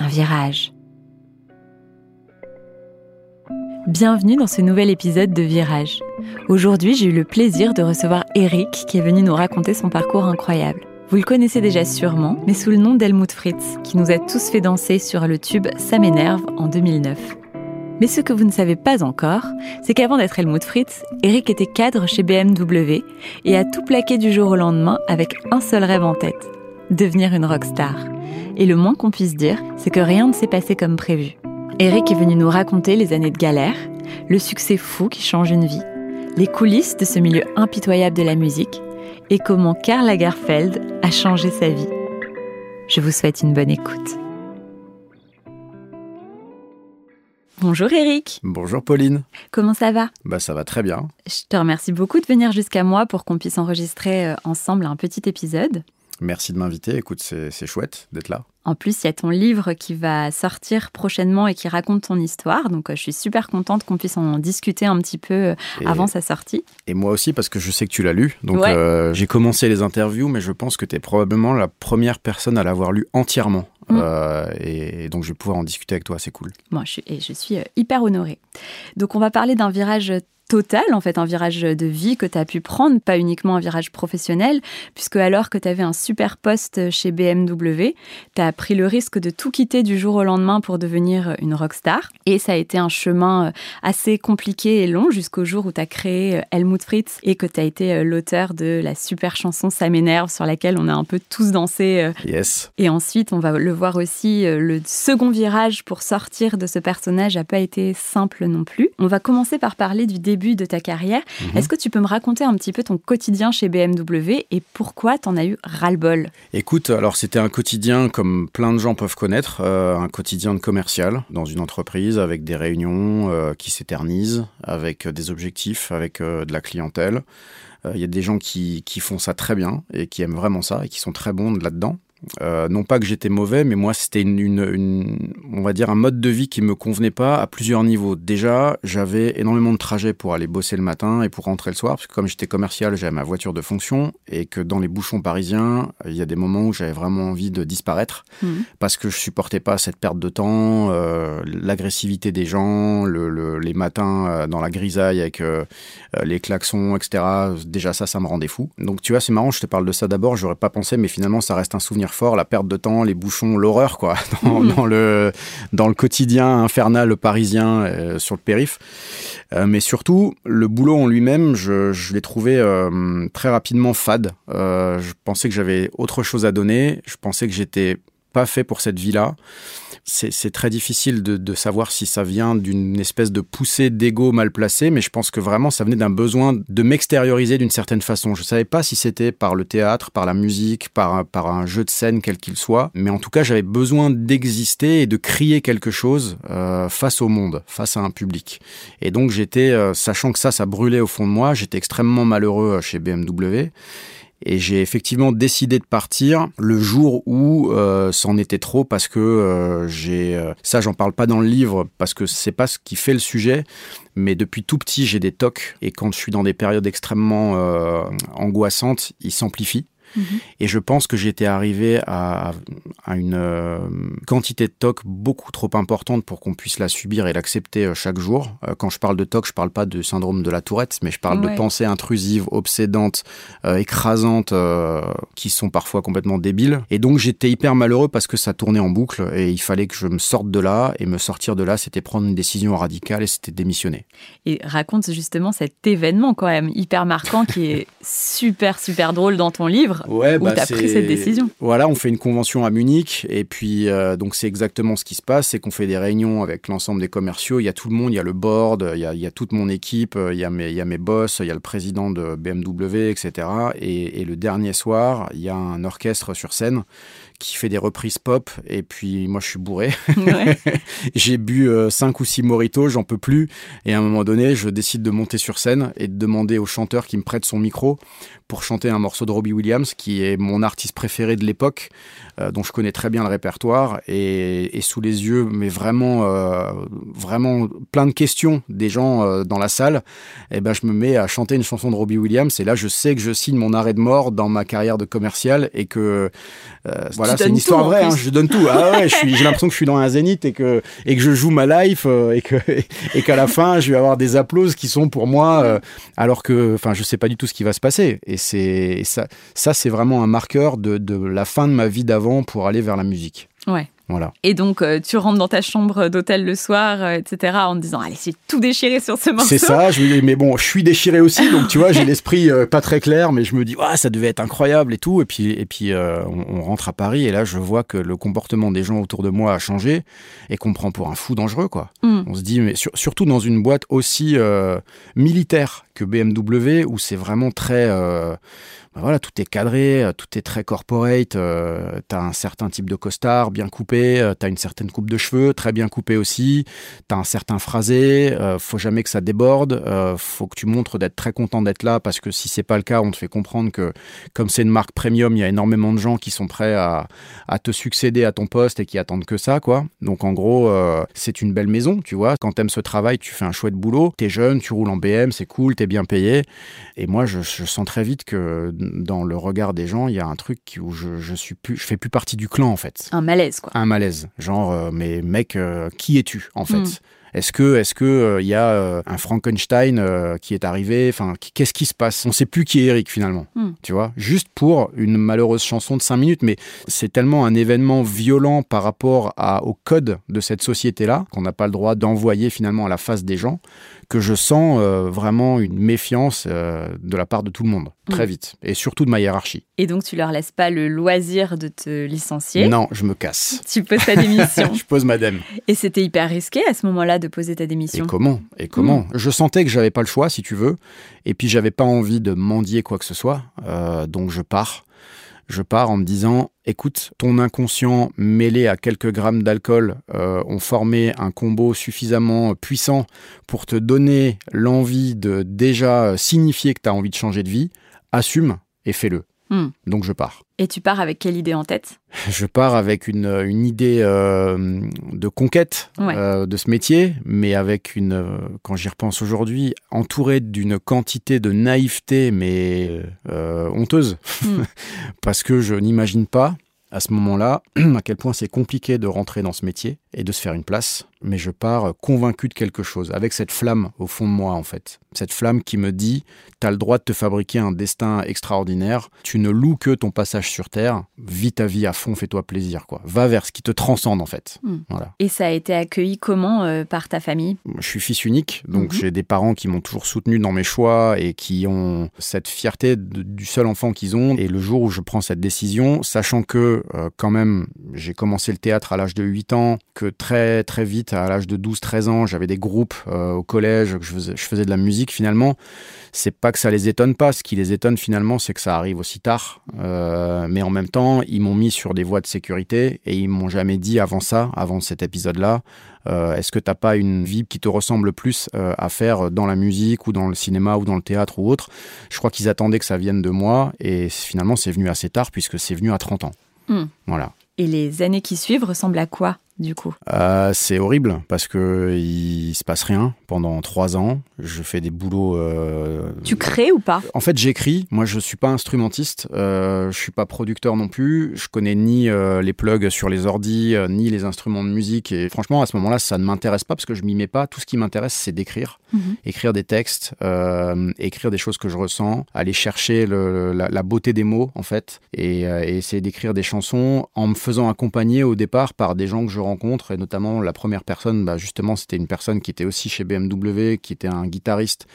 un virage. Bienvenue dans ce nouvel épisode de Virage. Aujourd'hui, j'ai eu le plaisir de recevoir Eric qui est venu nous raconter son parcours incroyable. Vous le connaissez déjà sûrement, mais sous le nom d'Helmut Fritz, qui nous a tous fait danser sur le tube Ça m'énerve en 2009. Mais ce que vous ne savez pas encore, c'est qu'avant d'être Helmut Fritz, Eric était cadre chez BMW et a tout plaqué du jour au lendemain avec un seul rêve en tête, devenir une rockstar. Et le moins qu'on puisse dire, c'est que rien ne s'est passé comme prévu. Eric est venu nous raconter les années de galère, le succès fou qui change une vie, les coulisses de ce milieu impitoyable de la musique et comment Karl Lagerfeld a changé sa vie. Je vous souhaite une bonne écoute. Bonjour Eric. Bonjour Pauline. Comment ça va? Bah ça va très bien. Je te remercie beaucoup de venir jusqu'à moi pour qu'on puisse enregistrer euh, ensemble un petit épisode. Merci de m'inviter. Écoute, c'est chouette d'être là. En plus, il y a ton livre qui va sortir prochainement et qui raconte ton histoire. Donc, euh, je suis super contente qu'on puisse en discuter un petit peu euh, avant sa sortie. Et moi aussi, parce que je sais que tu l'as lu. Donc, euh, j'ai commencé les interviews, mais je pense que tu es probablement la première personne à l'avoir lu entièrement. Mm. et, donc, je vais pouvoir en discuter avec toi. C'est cool. Moi, je et je suis hyper honorée. Donc, on va parler d'un virage total, en fait, un virage de vie que tu as pu prendre, pas uniquement un virage professionnel, puisque alors que tu avais un super poste chez BMW, tu as pris le risque de tout quitter du jour au lendemain pour devenir une rockstar. Et ça a été un chemin euh, assez compliqué et long jusqu'au jour où tu as créé euh, Helmut Fritz et que tu as été euh, l'auteur de la super chanson Ça m'énerve sur laquelle on a un peu tous dansé. Yes. Et ensuite, on va le voir aussi, le second virage pour sortir de ce personnage n'a pas été simple non plus. On va commencer par parler du début de ta carrière. Mhm. Est-ce que tu peux me raconter un petit peu ton quotidien chez BMW et pourquoi tu en as eu ras-le-bol? Écoute, alors c'était un quotidien comme plein de gens peuvent connaître, euh, un quotidien de commercial dans une entreprise avec des réunions euh, qui s'éternisent, avec euh, des objectifs, avec de la clientèle. Il y a des gens qui, qui font ça très bien et qui aiment vraiment ça et qui sont très bons là-dedans. Euh, non pas que j'étais mauvais, mais moi c'était une, on va dire un mode de vie qui me convenait pas à plusieurs niveaux. Déjà, j'avais énormément de trajets pour aller bosser le matin et pour rentrer le soir, parce que comme j'étais commercial, j'avais ma voiture de fonction et que dans les bouchons parisiens, il y a des moments où j'avais vraiment envie de disparaître mmh. parce que je supportais pas cette perte de temps, euh, l'agressivité des gens, les matins euh, dans la grisaille avec les klaxons, etc. Déjà ça, ça me rendait fou. Donc tu vois, c'est marrant, je te parle de ça d'abord, j'aurais pas pensé, mais finalement ça reste un souvenir fort, la perte de temps, les bouchons, l'horreur, quoi, dans, le, dans le quotidien infernal parisien euh, sur le périph. Euh, mais surtout, le boulot en lui-même, je, je l'ai trouvé euh, très rapidement fade. je pensais que j'avais autre chose à donner. Je pensais que j'étais pas fait pour cette vie-là c'est très difficile de, savoir si ça vient d'une espèce de poussée d'ego mal placée, mais je pense que vraiment ça venait d'un besoin de m'extérioriser d'une certaine façon. Je ne savais pas si c'était par le théâtre, par la musique, par, par un jeu de scène quel qu'il soit, mais en tout cas j'avais besoin d'exister et de crier quelque chose euh, face au monde, face à un public. Et donc j'étais, euh, sachant que ça, ça brûlait au fond de moi, j'étais extrêmement malheureux euh, chez BMW. Et j'ai effectivement décidé de partir le jour où euh, c'en était trop parce que euh, j'ai euh, ça j'en parle pas dans le livre parce que c'est pas ce qui fait le sujet mais depuis tout petit j'ai des tocs et quand je suis dans des périodes extrêmement angoissantes ils s'amplifient et je pense que j'étais arrivé à, une euh, quantité de TOC beaucoup trop importante pour qu'on puisse la subir et l'accepter euh, chaque jour. Euh, quand je parle de TOC, je parle pas de syndrome de la tourette, mais je parle de pensées intrusives, obsédantes, écrasantes, qui sont parfois complètement débiles. Et donc j'étais hyper malheureux parce que ça tournait en boucle et il fallait que je me sorte de là. Et me sortir de là, c'était prendre une décision radicale et c'était démissionner. Et raconte justement cet événement quand même hyper marquant qui est super, super drôle dans ton livre Ouais, où bah, tu as pris cette décision. Voilà, on fait une convention à Munich et puis euh, donc c'est exactement ce qui se passe, c'est qu'on fait des réunions avec l'ensemble des commerciaux. Il y a tout le monde, il y a le board, il y a, il y a toute mon équipe, euh, il y a mes, il y a mes boss, il y a le président de BMW, etc. Et, et le dernier soir, il y a un orchestre sur scène qui fait des reprises pop et puis moi je suis bourré. Ouais. J'ai bu 5 ou 6 mojitos, j'en peux plus. Et à un moment donné, je décide de monter sur scène et de demander au chanteur qui me prête son micro pour chanter un morceau de Robbie Williams, qui est mon artiste préféré de l'époque, euh, dont je connais très bien le répertoire. Et, et sous les yeux, mais vraiment, euh, vraiment plein de questions des gens euh, dans la salle, et ben je me mets à chanter une chanson de Robbie Williams. Et là, je sais que je signe mon arrêt de mort dans ma carrière de commercial et que voilà, c'est une histoire tout, vraie. hein, je donne tout. Ah ouais, j'ai l'impression que je suis dans un zénith et que et que je joue ma life et que et qu'à la fin, je vais avoir des applauses qui sont pour moi, alors que, enfin, je sais pas du tout ce qui va se passer. Et c'est ça c'est vraiment un marqueur de, de la fin de ma vie d'avant pour aller vers la musique. Ouais. Voilà. Et donc, euh, tu rentres dans ta chambre d'hôtel le soir, euh, etc., en te disant, allez, j'ai tout déchiré sur ce morceau. C'est ça. Je, me dis, mais bon, je suis déchiré aussi, donc tu vois, j'ai l'esprit euh, pas très clair, mais je me dis, ah, ça devait être incroyable et tout. Et puis, et puis, on, on rentre à Paris et là, je vois que le comportement des gens autour de moi a changé et qu'on me prend pour un fou dangereux, quoi. Mm. On se dit, mais sur- surtout dans une boîte aussi militaire que BMW, où c'est vraiment très. Bah voilà, tout est cadré, euh, tout est très corporate. Euh, t'as un certain type de costard bien coupé, euh, t'as une certaine coupe de cheveux très bien coupée aussi, t'as un certain phrasé. euh, faut jamais que ça déborde. euh, faut que tu montres d'être très content d'être là parce que si c'est pas le cas, on te fait comprendre que comme c'est une marque premium, il y a énormément de gens qui sont prêts à, te succéder à ton poste et qui attendent que ça, quoi. Donc en gros, euh, c'est une belle maison, tu vois. Quand t'aimes ce travail, tu fais un chouette boulot. T'es jeune, tu roules en BM, c'est cool, t'es bien payé. Et moi, je sens très vite que dans le regard des gens, il y a un truc où je, je suis plus, je fais plus partie du clan en fait. Un malaise, quoi. Un malaise, genre, euh, mais mec, euh, qui es-tu en fait Mm. Est-ce que, est-ce que euh, il y a euh, un Frankenstein euh, qui est arrivé Enfin, qu'est-ce qui se passe? On sait plus qui est Eric finalement. Mm. Tu vois, juste pour une malheureuse chanson de 5 minutes, mais c'est tellement un événement violent par rapport à, au code de cette société-là qu'on n'a pas le droit d'envoyer finalement à la face des gens que je sens euh, vraiment une méfiance euh, de la part de tout le monde très Mm. vite et surtout de ma hiérarchie. Et donc, tu leur laisses pas le loisir de te licencier? Non, je me casse. Tu poses ta démission. je pose madame. Et c'était hyper risqué à ce moment-là de poser ta Et démission. comment? Et comment? Je sentais que j'avais pas le choix, si tu veux. Et puis j'avais pas envie de mendier quoi que ce soit. Euh, donc je pars. Je pars en me disant, écoute, ton inconscient mêlé à quelques grammes d'alcool euh, ont formé un combo suffisamment puissant pour te donner l'envie de déjà signifier que tu as envie de changer de vie. Assume et fais-le. Hmm. Donc je pars. Et tu pars avec quelle idée en tête? Je pars avec une, une idée euh, de conquête Ouais. euh, de ce métier, mais avec une, euh, quand j'y repense aujourd'hui, entouré d'une quantité de naïveté, mais honteuse, Mm. parce que je n'imagine pas à ce moment-là à quel point c'est compliqué de rentrer dans ce métier et de se faire une place. Mais je pars convaincu de quelque chose, avec cette flamme au fond de moi en fait. Cette flamme qui me dit, tu as le droit de te fabriquer un destin extraordinaire, tu ne loues que ton passage sur Terre, vis ta vie à fond, fais-toi plaisir. quoi. Va vers ce qui te transcende en fait. Mm. Voilà. Et ça a été accueilli comment euh, par ta famille? Je suis fils unique, donc Mhm. j'ai des parents qui m'ont toujours soutenu dans mes choix et qui ont cette fierté de- du seul enfant qu'ils ont. Et le jour où je prends cette décision, sachant que euh, quand même j'ai commencé le théâtre à l'âge de 8 ans, que très très vite à l'âge de 12-13 ans j'avais des groupes euh, au collège, je faisais, je faisais de la musique finalement, c'est pas que ça les étonne pas, ce qui les étonne finalement c'est que ça arrive aussi tard. Euh, mais en même temps ils m'ont mis sur des voies de sécurité et ils m'ont jamais dit avant ça, avant cet épisode-là, euh, Est-ce que t'as pas une vie qui te ressemble plus euh, à faire dans la musique ou dans le cinéma ou dans le théâtre ou autre? Je crois qu'ils attendaient que ça vienne de moi et finalement c'est venu assez tard puisque c'est venu à 30 ans. Hmm. Voilà. Et les années qui suivent ressemblent à quoi, du coup? Euh, c'est horrible parce que il se passe rien pendant trois ans. Je fais des boulots. euh, Tu crées ou pas? En fait, j'écris. Moi, je suis pas instrumentiste. Euh, je suis pas producteur non plus. Je connais ni euh, les plugs sur les ordis, euh, ni les instruments de musique. Et franchement, à ce moment-là, ça ne m'intéresse pas parce que je m'y mets pas. Tout ce qui m'intéresse, c'est d'écrire, Mhm. écrire des textes, écrire des choses que je ressens, aller chercher le- la, la beauté des mots, en fait, et, et essayer d'écrire des chansons en me faisant accompagner au départ par des gens que je rencontres, et notamment la première personne, bah, justement, c'était une personne qui était aussi chez BMW, qui était un guitariste,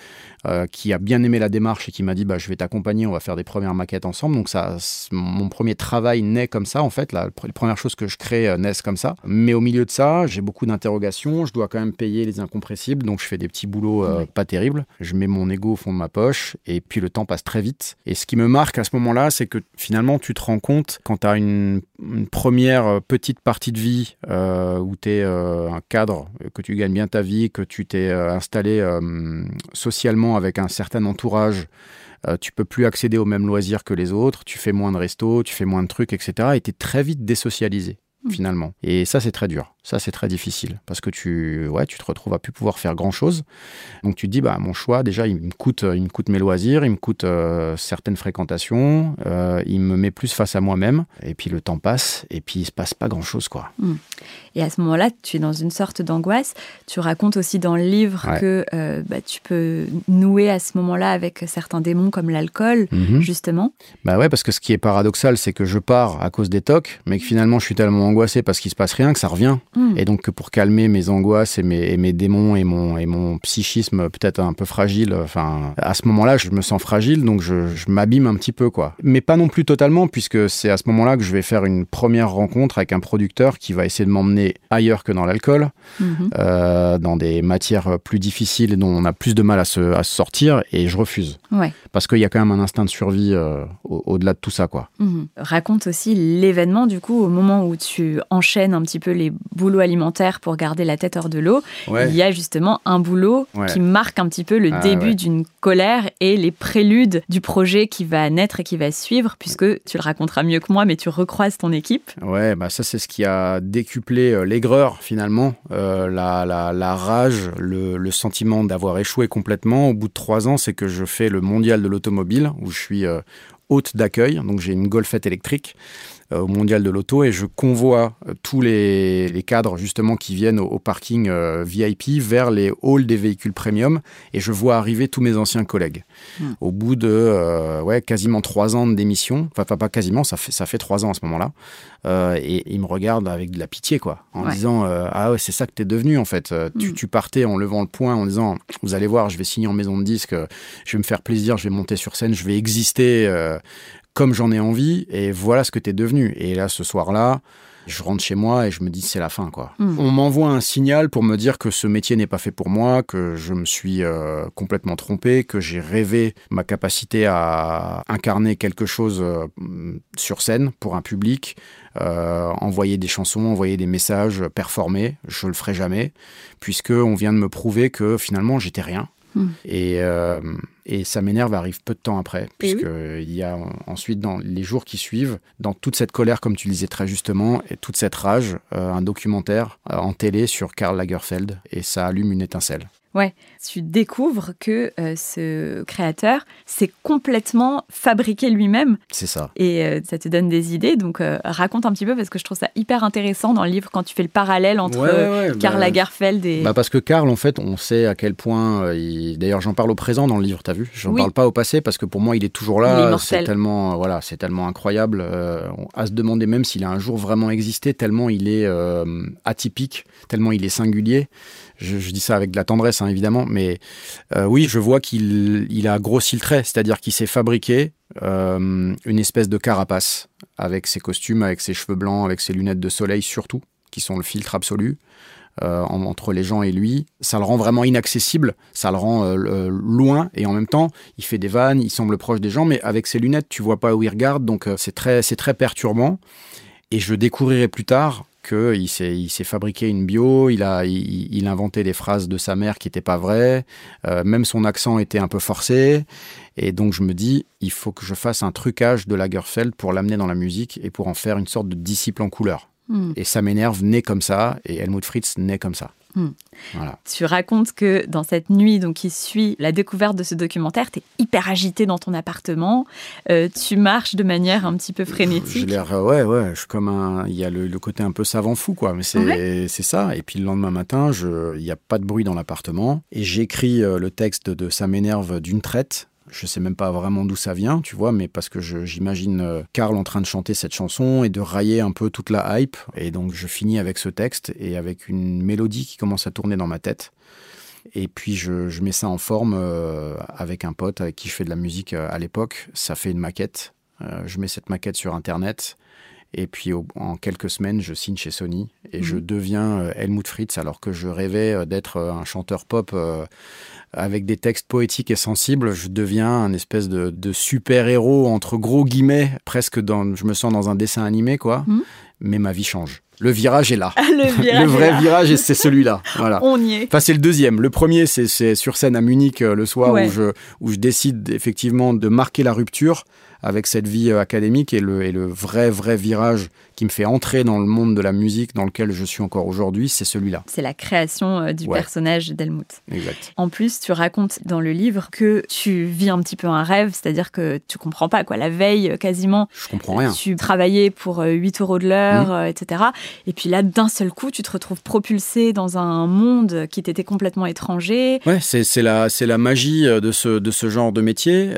euh, qui a bien aimé la démarche et qui m'a dit bah, je vais t'accompagner, on va faire des premières maquettes ensemble. Donc ça, mon premier travail naît comme ça en fait. La, les premières choses que je crée euh, naissent comme ça. Mais au milieu de ça, j'ai beaucoup d'interrogations. Je dois quand même payer les incompressibles, donc je fais des petits boulots euh, pas terribles. Je mets mon ego au fond de ma poche et puis le temps passe très vite. Et ce qui me marque à ce moment-là, c'est que finalement tu te rends compte quand tu as une, première petite partie de vie où tu es un cadre, que tu gagnes bien ta vie, que tu t'es installé socialement avec un certain entourage, euh, tu peux plus accéder aux mêmes loisirs que les autres, tu fais moins de restos, tu fais moins de trucs, etc. Et tu es très vite désocialisé, mmh. finalement. Et ça, c'est très dur. Ça, c'est très difficile parce que tu, ouais, tu te retrouves à plus pouvoir faire grand chose. Donc tu te dis, bah, mon choix, déjà, il me coûte, il me coûte mes loisirs, il me coûte euh, certaines fréquentations, euh, il me met plus face à moi-même. Et puis le temps passe et puis il se passe pas grand chose, quoi. Hmm. Et à ce moment-là, tu es dans une sorte d'angoisse. Tu racontes aussi dans le livre que euh, bah, tu peux nouer à ce moment-là avec certains démons comme l'alcool, mhm. justement. Bah ouais, parce que ce qui est paradoxal, c'est que je pars à cause des tocs, mais que finalement, je suis tellement angoissé parce qu'il se passe rien que ça revient. Hmm. Et donc, pour calmer mes angoisses et mes, mes démons et mon, et mon psychisme peut-être un peu fragile, enfin, à ce moment-là, je me sens fragile, donc je, m'abîme un petit peu, quoi. Mais pas non plus totalement, puisque c'est à ce moment-là que je vais faire une première rencontre avec un producteur qui va essayer de m'emmener ailleurs que dans l'alcool, mhm. euh, dans des matières plus difficiles dont on a plus de mal à se, à se sortir, et je refuse. Ouais. Parce qu'il y a quand même un instinct de survie euh, au-delà de tout ça, quoi. Mhm. Raconte aussi l'événement, du coup, au moment où tu enchaînes un petit peu les boulot alimentaire pour garder la tête hors de l'eau, il y a justement un boulot qui marque un petit peu le ah début d'une colère et les préludes du projet qui va naître et qui va suivre, puisque tu le raconteras mieux que moi, mais tu recroises ton équipe. Ouais, bah ça c'est ce qui a décuplé euh, l'aigreur finalement, euh, la, la, rage, le, le sentiment d'avoir échoué complètement. Au bout de trois ans, c'est que je fais le mondial de l'automobile, où je suis euh, hôte d'accueil, donc j'ai une golfette électrique. Euh, au mondial de l'auto et je convoie euh, tous les, cadres justement qui viennent au, parking euh, VIP vers les halls des véhicules premium et je vois arriver tous mes anciens collègues. Hmm. Au bout de ouais, quasiment trois ans de démission, enfin pas quasiment, ça fait, ça fait trois ans à ce moment-là, et ils me regardent avec de la pitié quoi, en disant ah ouais c'est ça que t'es devenu en fait. Tu, hmm. tu, partais en levant le poing en disant vous allez voir je vais signer en maison de disque, je vais me faire plaisir, je vais monter sur scène, je vais exister comme j'en ai envie, et voilà ce que t'es devenu. Et là, ce soir-là, je rentre chez moi et je me dis c'est la fin quoi. Hmm. On m'envoie un signal pour me dire que ce métier n'est pas fait pour moi, que je me suis euh, complètement trompé, que j'ai rêvé ma capacité à incarner quelque chose euh, sur scène pour un public, euh, envoyer des chansons, envoyer des messages, performer. Je le ferai jamais puisque on vient de me prouver que finalement j'étais rien Et, euh, et, ça m'énerve arrive peu de temps après, puisqu'il y a ensuite, dans les jours qui suivent, dans toute cette colère, comme tu le disais très justement, et toute cette rage, euh, un documentaire euh, en télé sur Karl Lagerfeld, et ça allume une étincelle. Ouais, tu découvres que euh, ce créateur s'est complètement fabriqué lui-même. C'est ça. Et euh, ça te donne des idées. Donc euh, raconte un petit peu parce que je trouve ça hyper intéressant dans le livre quand tu fais le parallèle entre Karl bah, Lagerfeld et. Bah parce que Karl, en fait, on sait à quel point. D'ailleurs, j'en parle au présent dans le livre, t'as vu? Je n'en parle pas au passé parce que pour moi, il est toujours là. C'est tellement, voilà, c'est tellement incroyable à se demander même s'il a un jour vraiment existé, tellement il est atypique, tellement il est singulier. Je, dis ça avec de la tendresse, hein, évidemment, mais euh, oui, je vois qu'il a grossi le trait, c'est-à-dire qu'il s'est fabriqué euh, une espèce de carapace avec ses costumes, avec ses cheveux blancs, avec ses lunettes de soleil surtout, qui sont le filtre absolu. Euh, entre les gens et lui, ça le rend vraiment inaccessible, ça le rend loin et en même temps il fait des vannes, il semble proche des gens, mais avec ses lunettes tu vois pas où il regarde, donc c'est très c'est très perturbant. Et je découvrirai plus tard qu'il s'est, il s'est fabriqué une bio, il a, il, inventé des phrases de sa mère qui n'étaient pas vraies, euh, même son accent était un peu forcé. Et donc je me dis, il faut que je fasse un trucage de Lagerfeld pour l'amener dans la musique et pour en faire une sorte de disciple en couleur. Hmm. Et ça m'énerve, né comme ça, et Helmut Fritz naît comme ça. Hmm. Tu racontes que dans cette nuit donc, qui suit la découverte de ce documentaire, tu es hyper agité dans ton appartement, euh, tu marches de manière un petit peu frénétique. J'ai l'air, ouais, ouais, je suis comme un. Il y a le, côté un peu savant fou, quoi, mais c'est ça. Et puis le lendemain matin, il n'y a pas de bruit dans l'appartement, et j'écris euh, le texte de Ça m'énerve d'une traite Je sais même pas vraiment d'où ça vient, tu vois, mais parce que j'imagine euh, Karl en train de chanter cette chanson et de railler un peu toute la hype. Et donc je finis avec ce texte et avec une mélodie qui commence à tourner dans ma tête. Et puis je, mets ça en forme euh, avec un pote avec qui je fais de la musique euh, à l'époque. Ça fait une maquette. je mets cette maquette sur Internet. Et puis en quelques semaines, je signe chez Sony et je mhm. deviens Helmut Fritz alors que je rêvais d'être un chanteur pop avec des textes poétiques et sensibles, je deviens un espèce de, super-héros, entre gros guillemets, presque dans, je me sens dans un dessin animé, quoi. Hmm. Mais ma vie change. Le virage est là. le, vrai virage, c'est celui-là. Voilà. On y est. Enfin, c'est le deuxième. Le premier, c'est sur scène à Munich euh, le soir où, je, où je décide effectivement de marquer la rupture avec cette vie euh, académique et le, et le vrai, vrai virage qui me fait entrer dans le monde de la musique dans lequel je suis encore aujourd'hui, c'est celui-là. C'est la création euh, du personnage d'Helmut. Exact. En plus, tu racontes dans le livre que tu vis un petit peu un rêve, c'est-à-dire que tu comprends pas quoi. La veille, euh, quasiment, je comprends rien. Tu travaillais pour 8 euros de l'heure, mmh. etc. Et puis là, d'un seul coup, tu te retrouves propulsé dans un monde qui t'était complètement étranger. Ouais, c'est la, la magie de ce, de ce genre de métier.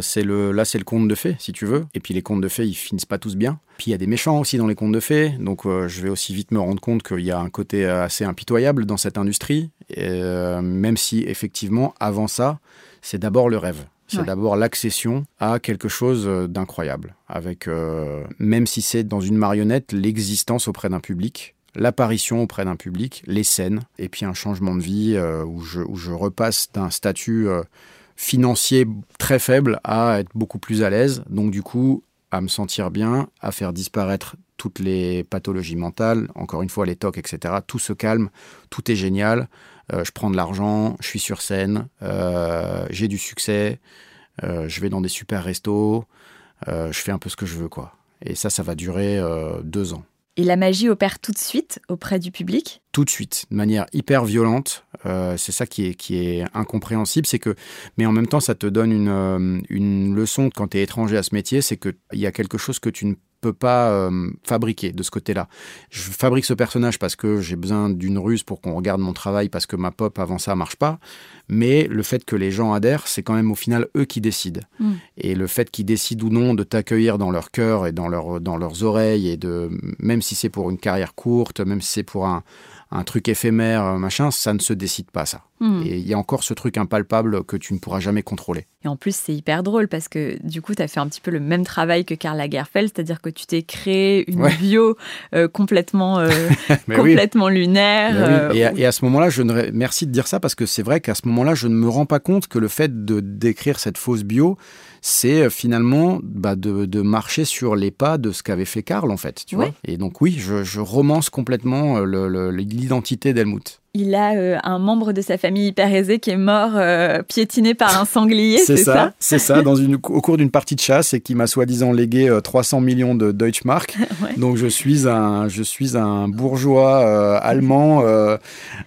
c'est le, là, c'est le conte de fées si tu veux. Et puis les contes de fées, ils finissent pas tous bien. Puis il y a des méchants aussi dans les contes de fées, donc euh, je vais aussi vite me rendre compte qu'il y a un côté assez impitoyable dans cette industrie, euh, même si effectivement, avant ça, c'est d'abord le rêve. C'est d'abord l'accession à quelque chose d'incroyable, avec, euh, même si c'est dans une marionnette, l'existence auprès d'un public, l'apparition auprès d'un public, les scènes, et puis un changement de vie où, je, où, je, repasse d'un statut financier très faible à être beaucoup plus à l'aise. Donc du coup, à me sentir bien, à faire disparaître toutes les pathologies mentales, encore une fois les tocs, etc. Tout se calme, tout est génial. Euh, je prends de l'argent, je suis sur scène, euh, j'ai du succès, euh, je vais dans des super restos, je fais un peu ce que je veux, quoi. Et ça, ça va durer deux ans. Et la magie opère tout de suite auprès du public? Tout de suite, de manière hyper violente. Euh, c'est ça qui est, qui est incompréhensible. C'est que, mais en même temps, ça te donne une, une leçon quand tu es étranger à ce métier. C'est qu'il y a quelque chose que tu ne peux pas euh, fabriquer de ce côté-là. Je fabrique ce personnage parce que j'ai besoin d'une ruse pour qu'on regarde mon travail parce que ma pop avant ça marche pas. Mais le fait que les gens adhèrent, c'est quand même au final eux qui décident. Mm. Et le fait qu'ils décident ou non de t'accueillir dans leur cœur et dans, leur, dans leurs oreilles et de même si c'est pour une carrière courte, même si c'est pour un, un truc éphémère, machin, ça ne se décide pas, ça. Hmm. Et il y a encore ce truc impalpable que tu ne pourras jamais contrôler. Et en plus, c'est hyper drôle parce que du coup, tu as fait un petit peu le même travail que Karl Lagerfeld, c'est-à-dire que tu t'es créé une bio euh, complètement, euh, complètement lunaire. Et, à, et, à, ce moment-là, je ne... merci de dire ça parce que c'est vrai qu'à ce moment-là, je ne me rends pas compte que le fait de d'écrire cette fausse bio, c'est euh, finalement bah, de, marcher sur les pas de ce qu'avait fait Karl, en fait. Tu vois Et donc, oui, je, je romance complètement euh, l'identité d'Helmut il a euh, un membre de sa famille hyper aisée qui est mort euh, piétiné par un sanglier, c'est ça, C'est ça, dans une, au cours d'une partie de chasse et qui m'a soi-disant légué 300 euh, millions de Deutschmark. Donc je suis un, je suis un bourgeois allemand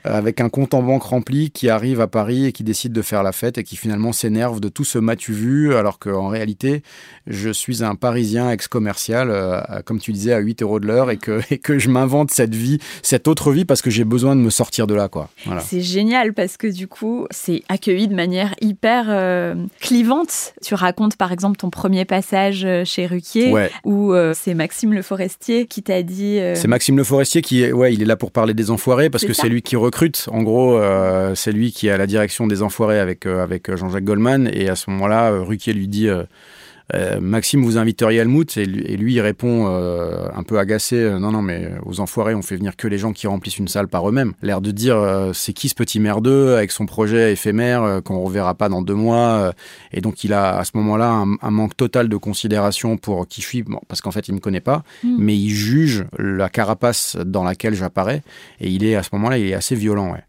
avec un compte en banque rempli qui arrive à Paris et qui décide de faire la fête et qui finalement s'énerve de tout ce m'as-tu vu alors qu'en réalité je suis un Parisien ex-commercial, comme tu disais, à 8 euros de l'heure et que, et que je m'invente cette vie, cette autre vie parce que j'ai besoin de me sortir de là, quoi. C'est génial parce que du coup, c'est accueilli de manière hyper euh, clivante. Tu racontes par exemple ton premier passage euh, chez Ruquier, où euh, c'est Maxime Le Forestier qui t'a dit. C'est Maxime Le Forestier qui, est, ouais, il est là pour parler des enfoirés parce que c'est lui qui recrute. En gros, c'est lui qui est à la direction des enfoirés avec avec Jean-Jacques Goldman et à ce moment-là, Ruquier lui dit euh, Maxime, vous inviteriez Helmut et lui, il répond euh, un peu agacé euh, Non, non, mais aux enfoirés, on fait venir que les gens qui remplissent une salle par eux-mêmes. L'air de dire C'est qui ce petit merdeux avec son projet éphémère qu'on reverra pas dans deux mois Et donc, il a à ce moment-là un, manque total de considération pour qui je suis, parce qu'en fait, il me connaît pas, hmm. mais il juge la carapace dans laquelle j'apparais et il est à ce moment-là, il est assez violent. Ouais.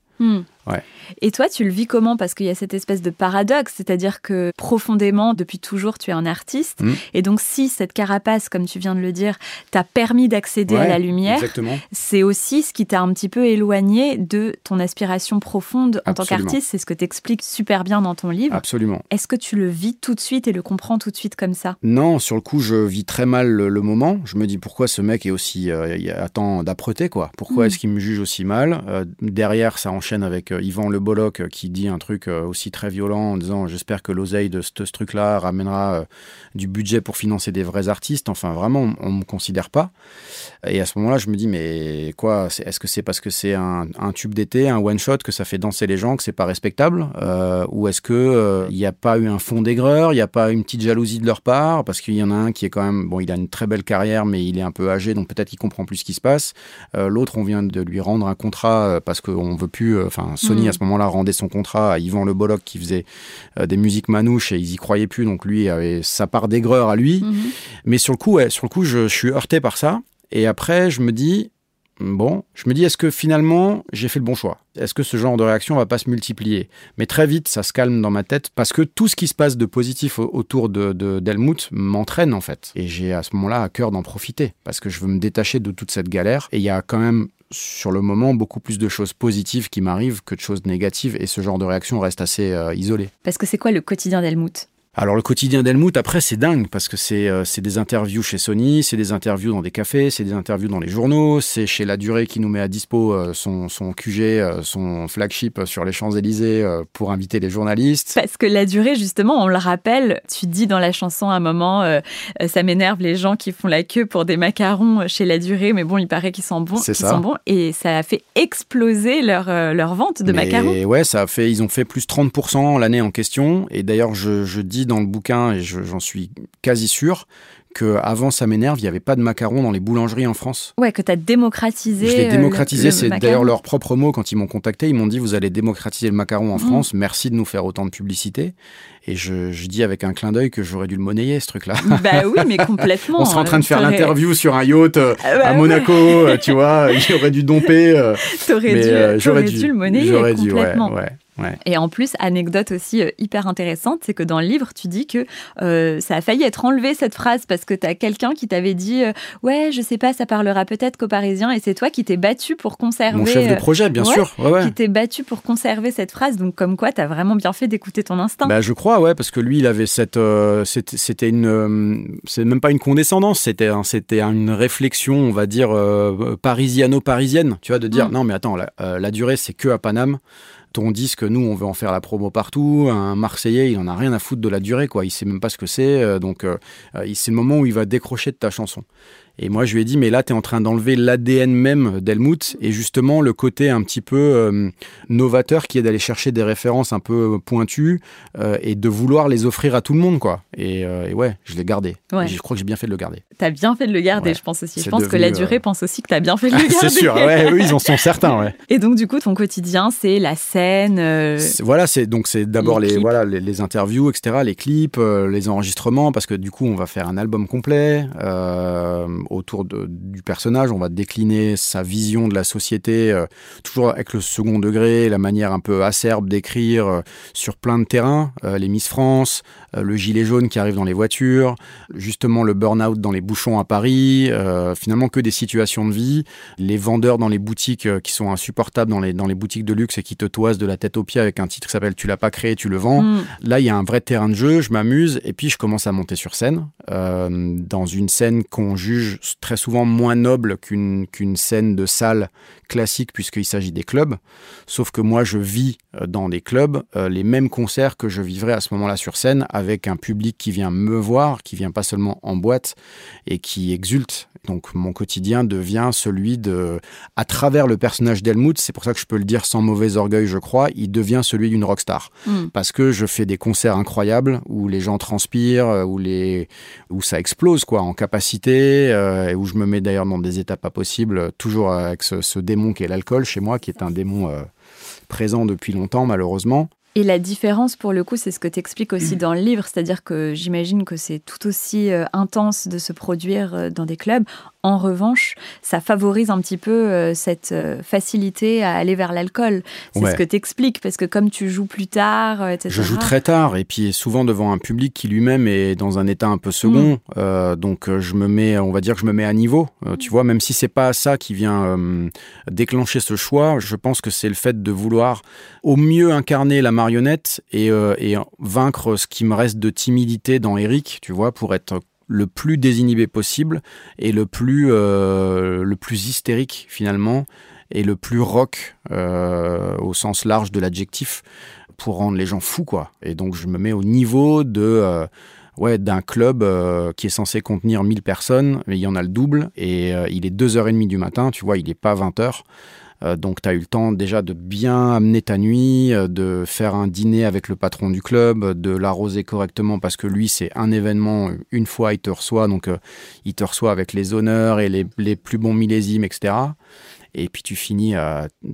Ouais. Et toi, tu le vis comment? Parce qu'il y a cette espèce de paradoxe, c'est-à-dire que profondément, depuis toujours, tu es un artiste. Mm. Et donc, si cette carapace, comme tu viens de le dire, t'a permis d'accéder à la lumière, c'est aussi ce qui t'a un petit peu éloigné de ton aspiration profonde en tant qu'artiste. C'est ce que tu expliques super bien dans ton livre. Absolument. Est-ce que tu le vis tout de suite et le comprends tout de suite comme ça? Non, sur le coup, je vis très mal le, moment. Je me dis pourquoi ce mec est aussi euh, attend d'âpreté, quoi? Pourquoi mm. est-ce qu'il me juge aussi mal? Euh, Derrière, ça enchaîne avec euh, Yvan Le Le Bolloc qui dit un truc aussi très violent en disant j'espère que l'oseille de ce, truc-là ramènera du budget pour financer des vrais artistes. Enfin, vraiment, on ne me considère pas. Et à ce moment-là, je me dis mais quoi Est-ce que c'est parce que c'est un, tube d'été, un one-shot, que ça fait danser les gens, que c'est pas respectable Ou est-ce que il n'y a pas eu un fond d'aigreur Il n'y a pas une petite jalousie de leur part? Parce qu'il y en a un qui est quand même bon, il a une très belle carrière, mais il est un peu âgé, donc peut-être qu'il comprend plus ce qui se passe. L'autre, on vient de lui rendre un contrat parce qu'on veut plus. Enfin, Sony mm. à ce moment-là rendait son contrat à Yvan Le Bolloc qui faisait euh, des musiques manouches et ils y croyaient plus, donc lui avait sa part d'aigreur à lui. Mm-hmm. Mais sur le coup, sur le coup, je, suis heurté par ça. Et après, je me dis, bon, je me dis, est-ce que finalement, j'ai fait le bon choix? Est-ce que ce genre de réaction va pas se multiplier? Mais très vite, ça se calme dans ma tête parce que tout ce qui se passe de positif autour de, d'Helmut m'entraîne en fait. Et j'ai à ce moment-là à cœur d'en profiter parce que je veux me détacher de toute cette galère. Et il y a quand même sur le moment beaucoup plus de choses positives qui m'arrivent que de choses négatives et ce genre de réaction reste assez euh, isolé. Parce que c'est quoi le quotidien d'Helmut? Alors le quotidien d'Helmut, après, c'est dingue parce que c'est euh, c'est des interviews chez Sony, c'est des interviews dans des cafés, c'est des interviews dans les journaux, c'est chez La Durée qui nous met à dispo euh, son, son QG, euh, son flagship sur les Champs-Élysées pour inviter les journalistes. Parce que La Durée, justement, on le rappelle, tu dis dans la chanson à un moment, ça m'énerve les gens qui font la queue pour des macarons chez La Durée, mais bon, il paraît qu'ils sont bons. C'est ça. Sont bons, et ça a fait exploser leur, leur vente de mais macarons. Ouais, ça a fait, ils ont fait plus 30% l'année en question. Et d'ailleurs, je, je dis dans le bouquin, et j'en suis quasi sûr, qu'avant ça m'énerve, il n'y avait pas de macarons dans les boulangeries en France. Ouais, que tu as démocratisé. Je l'ai euh, démocratisé, c'est d'ailleurs leur propre mot quand ils m'ont contacté. Ils m'ont dit Vous allez démocratiser le macaron en mmh. France, merci de nous faire autant de publicité. Et je, dis avec un clin d'œil que j'aurais dû le monnayer, ce truc-là. Bah oui, mais complètement. On serait en train de faire l'interview sur un yacht euh, ah bah à Monaco, euh, tu vois, j'aurais dû domper. T'aurais dû, j'aurais dû, le monnayer. J'aurais dû, ouais, ouais. Et en plus, anecdote aussi euh, hyper intéressante, c'est que dans le livre, tu dis que euh, ça a failli être enlevé cette phrase parce que tu as quelqu'un qui t'avait dit euh, Ouais, je sais pas, ça parlera peut-être qu'aux Parisiens. Et c'est toi qui t'es battu pour conserver. Mon chef de projet, bien sûr. Qui t'es battu pour conserver cette phrase. Donc, comme quoi, tu as vraiment bien fait d'écouter ton instinct. Bah, je crois, ouais, parce que lui, il avait cette. c'était une. c'est même pas une condescendance, c'était c'était une réflexion, on va dire, parisiano-parisienne. Tu vois, de dire mm. Non, mais attends, la, la durée, c'est que à Paname ton disque, nous, on veut en faire la promo partout. Un Marseillais, il en a rien à foutre de la durée, quoi. Il sait même pas ce que c'est. Euh, donc, euh, euh, c'est le moment où il va décrocher de ta chanson. Et moi, je lui ai dit, mais là, tu es en train d'enlever l'ADN même d'Helmut et justement le côté un petit peu euh, novateur qui est d'aller chercher des références un peu pointues euh, et de vouloir les offrir à tout le monde, quoi. Et, euh, ouais, je l'ai gardé. je crois que j'ai bien fait de le garder. Tu as bien fait de le garder, je pense aussi. Je pense que la durée pense aussi que tu as bien fait de le garder. c'est sûr, ouais, eux, ils en sont certains, ouais. Et donc, du coup, ton quotidien, c'est la scène. Voilà, c'est donc c'est d'abord les, voilà, les, interviews, etc., les clips, les enregistrements, parce que du coup, on va faire un album complet autour du personnage. On va décliner sa vision de la société, euh, toujours avec le second degré, la manière un peu acerbe d'écrire euh, sur plein de terrains. Euh, les Miss France, le gilet jaune qui arrive dans les voitures, justement le burn-out dans les bouchons à Paris, finalement que des situations de vie. Les vendeurs dans les boutiques qui sont insupportables dans les, dans les boutiques de luxe et qui te toisent de la tête aux pieds avec un titre qui s'appelle Tu l'as pas créé, tu le vends. Mm. Là, il y a un vrai terrain de jeu, je m'amuse et puis je commence à monter sur scène, dans une scène qu'on juge très souvent moins noble qu'une scène de salle classique puisqu'il s'agit des clubs. Sauf que moi, je vis euh, dans des clubs euh, les mêmes concerts que je vivrais à ce moment-là sur scène avec un public qui vient me voir, qui vient pas seulement en boîte et qui exulte. Donc mon quotidien devient celui de, à travers le personnage d'Helmut, c'est pour ça que je peux le dire sans mauvais orgueil, je crois, il devient celui d'une rockstar. Mm. Parce que je fais des concerts incroyables où les gens transpirent, euh, où, les, où ça explose quoi en capacité, et où je me mets d'ailleurs dans des étapes pas possibles, toujours avec ce, ce qui est l'alcool chez moi, qui est un démon euh, présent depuis longtemps malheureusement. Et la différence, pour le coup, c'est ce que tu expliques aussi dans le livre, c'est-à-dire que j'imagine que c'est tout aussi euh, intense de se produire euh, dans des clubs. En revanche, ça favorise un petit peu euh, cette facilité à aller vers l'alcool. C'est ce que tu expliques, parce que comme tu joues plus tard, etc. Je joue très tard, et puis souvent devant un public qui lui-même est dans un état un peu second. Mm. donc je me mets, on va dire que je me mets à niveau. tu vois, même si c'est pas ça qui vient déclencher ce choix, je pense que c'est le fait de vouloir au mieux incarner la marionnette euh, et, vaincre ce qui me reste de timidité dans Eric, tu vois, pour être le plus désinhibé possible et le plus, euh, le plus hystérique finalement et le plus rock au sens large de l'adjectif pour rendre les gens fous quoi. Et donc je me mets au niveau de ouais, d'un club qui est censé contenir 1000 personnes, mais il y en a le double, et il est 2h30 du matin, tu vois, il n'est pas 20h. Euh, donc tu as eu le temps déjà de bien amener ta nuit, euh, de faire un dîner avec le patron du club, de l'arroser correctement parce que lui c'est un événement, une fois il te reçoit, donc euh, il te reçoit avec les honneurs et les, les plus bons millésimes, etc. Et puis tu finis,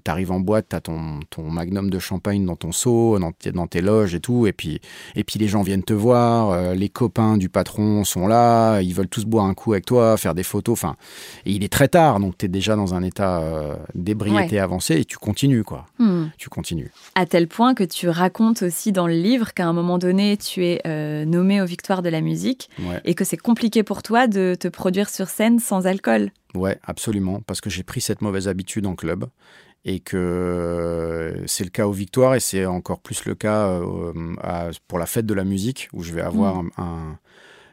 tu arrives en boîte, tu as ton, ton, magnum de champagne dans ton seau, dans, dans, tes loges et tout. Et puis, et puis les gens viennent te voir, euh, les copains du patron sont là, ils veulent tous boire un coup avec toi, faire des photos. Enfin, et il est très tard, donc tu es déjà dans un état euh, d'ébriété avancé et tu continues, quoi. Hmm. Tu continues. À tel point que tu racontes aussi dans le livre qu'à un moment donné, tu es euh, nommé aux Victoires de la musique et que c'est compliqué pour toi de te produire sur scène sans alcool. Ouais, absolument, parce que j'ai pris cette mauvaise habitude en club et que c'est le cas aux victoires et c'est encore plus le cas euh, pour la fête de la musique où je vais avoir mm.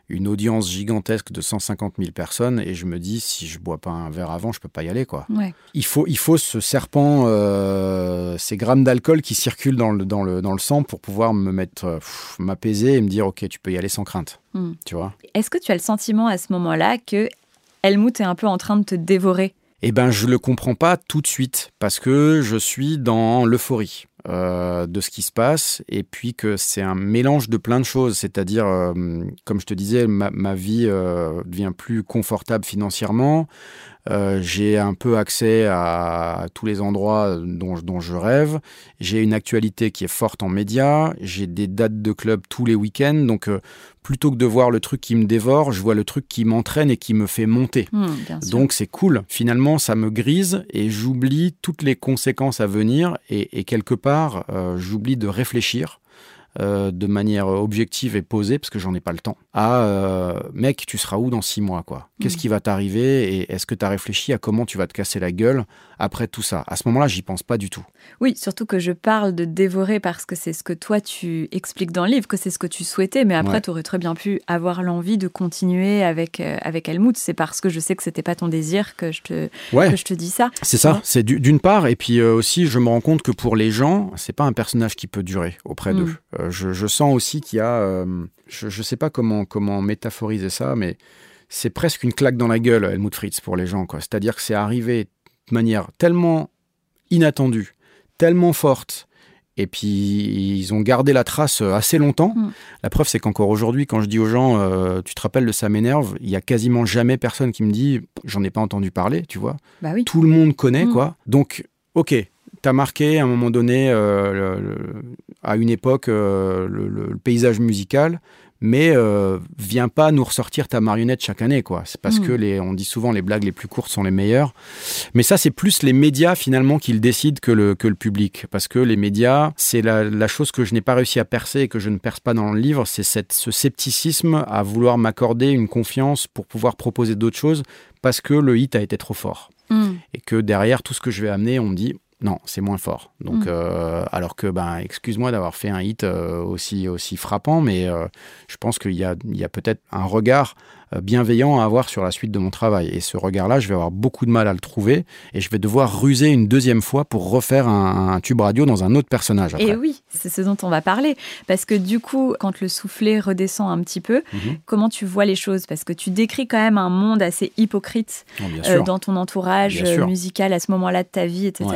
une audience gigantesque de 150 000 personnes et je me dis si je bois pas un verre avant je peux pas y aller quoi. Il faut il faut ce serpent euh, ces grammes d'alcool qui circulent dans le, dans le dans le sang pour pouvoir me mettre m'apaiser et me dire ok tu peux y aller sans crainte. Mm. Tu vois? Est-ce que tu as le sentiment à ce moment-là que Helmut est un peu en train de te dévorer Eh ben, je le comprends pas tout de suite parce que je suis dans l'euphorie. Euh, de ce qui se passe et puis que c'est un mélange de plein de choses c'est-à-dire euh, comme je te disais ma, vie euh, devient plus confortable financièrement j'ai un peu accès à, tous les endroits dont, dont je rêve. J'ai une actualité qui est forte en médias j'ai des dates de club tous les week-ends. Donc plutôt que de voir le truc qui me dévore, je vois le truc qui m'entraîne et qui me fait monter. Hmm, Donc c'est cool. Finalement, ça me grise et j'oublie toutes les conséquences à venir. Et, quelque part, euh, j'oublie de réfléchir euh, de manière objective et posée, parce que j'en ai pas le temps, à euh, mec, tu seras où dans six mois quoi? Qu'est-ce mm. qui va t'arriver et est-ce que tu as réfléchi à comment tu vas te casser la gueule après tout ça À ce moment-là, j'y pense pas du tout. Oui, surtout que je parle de dévorer parce que c'est ce que toi tu expliques dans le livre, que c'est ce que tu souhaitais, mais après tu aurais très bien pu avoir l'envie de continuer avec, euh, avec Helmut. C'est parce que je sais que c'était pas ton désir que je te, que je te dis ça. C'est ça, c'est d'une part, et puis aussi je me rends compte que pour les gens, c'est pas un personnage qui peut durer auprès d'eux. Mm. Euh, je, sens aussi qu'il y a, euh, je ne sais pas comment, comment métaphoriser ça, mais c'est presque une claque dans la gueule, Helmut Fritz, pour les gens. C'est-à-dire que c'est arrivé manière tellement inattendue, tellement forte, et puis ils ont gardé la trace euh, assez longtemps. Mm. La preuve, c'est qu'encore aujourd'hui, quand je dis aux gens, tu te rappelles de ça m'énerve, il y a quasiment jamais personne qui me dit, j'en ai pas entendu parler, tu vois. Bah oui. Tout le monde connaît, mm. quoi. Donc, ok, tu as marqué à un moment donné, euh, à une époque, euh, le, paysage musical, mais euh, viens pas nous ressortir ta marionnette chaque année, quoi. C'est parce hmm. que les, on dit souvent les blagues les plus courtes sont les meilleures. Mais ça, c'est plus les médias finalement qui le décident que le, que le public, parce que les médias, c'est la, chose que je n'ai pas réussi à percer et que je ne perce pas dans le livre, c'est ce scepticisme à vouloir m'accorder une confiance pour pouvoir proposer d'autres choses, parce que le hit a été trop fort. Hmm. Et que derrière tout ce que je vais amener, on me dit non, c'est moins fort. Donc, mm. euh, alors que, ben, excuse-moi d'avoir fait un hit euh, aussi, aussi frappant, mais euh, je pense qu'il y a, il y a peut-être un regard bienveillant à avoir sur la suite de mon travail. Et ce regard-là, je vais avoir beaucoup de mal à le trouver et je vais devoir ruser une deuxième fois pour refaire un, tube radio dans un autre personnage. Et oui, c'est ce dont on va parler. Parce que du coup, quand le soufflet redescend un petit peu, mhm. comment tu vois les choses? Parce que tu décris quand même un monde assez hypocrite oh, euh, dans ton entourage musical à ce moment-là de ta vie, etc.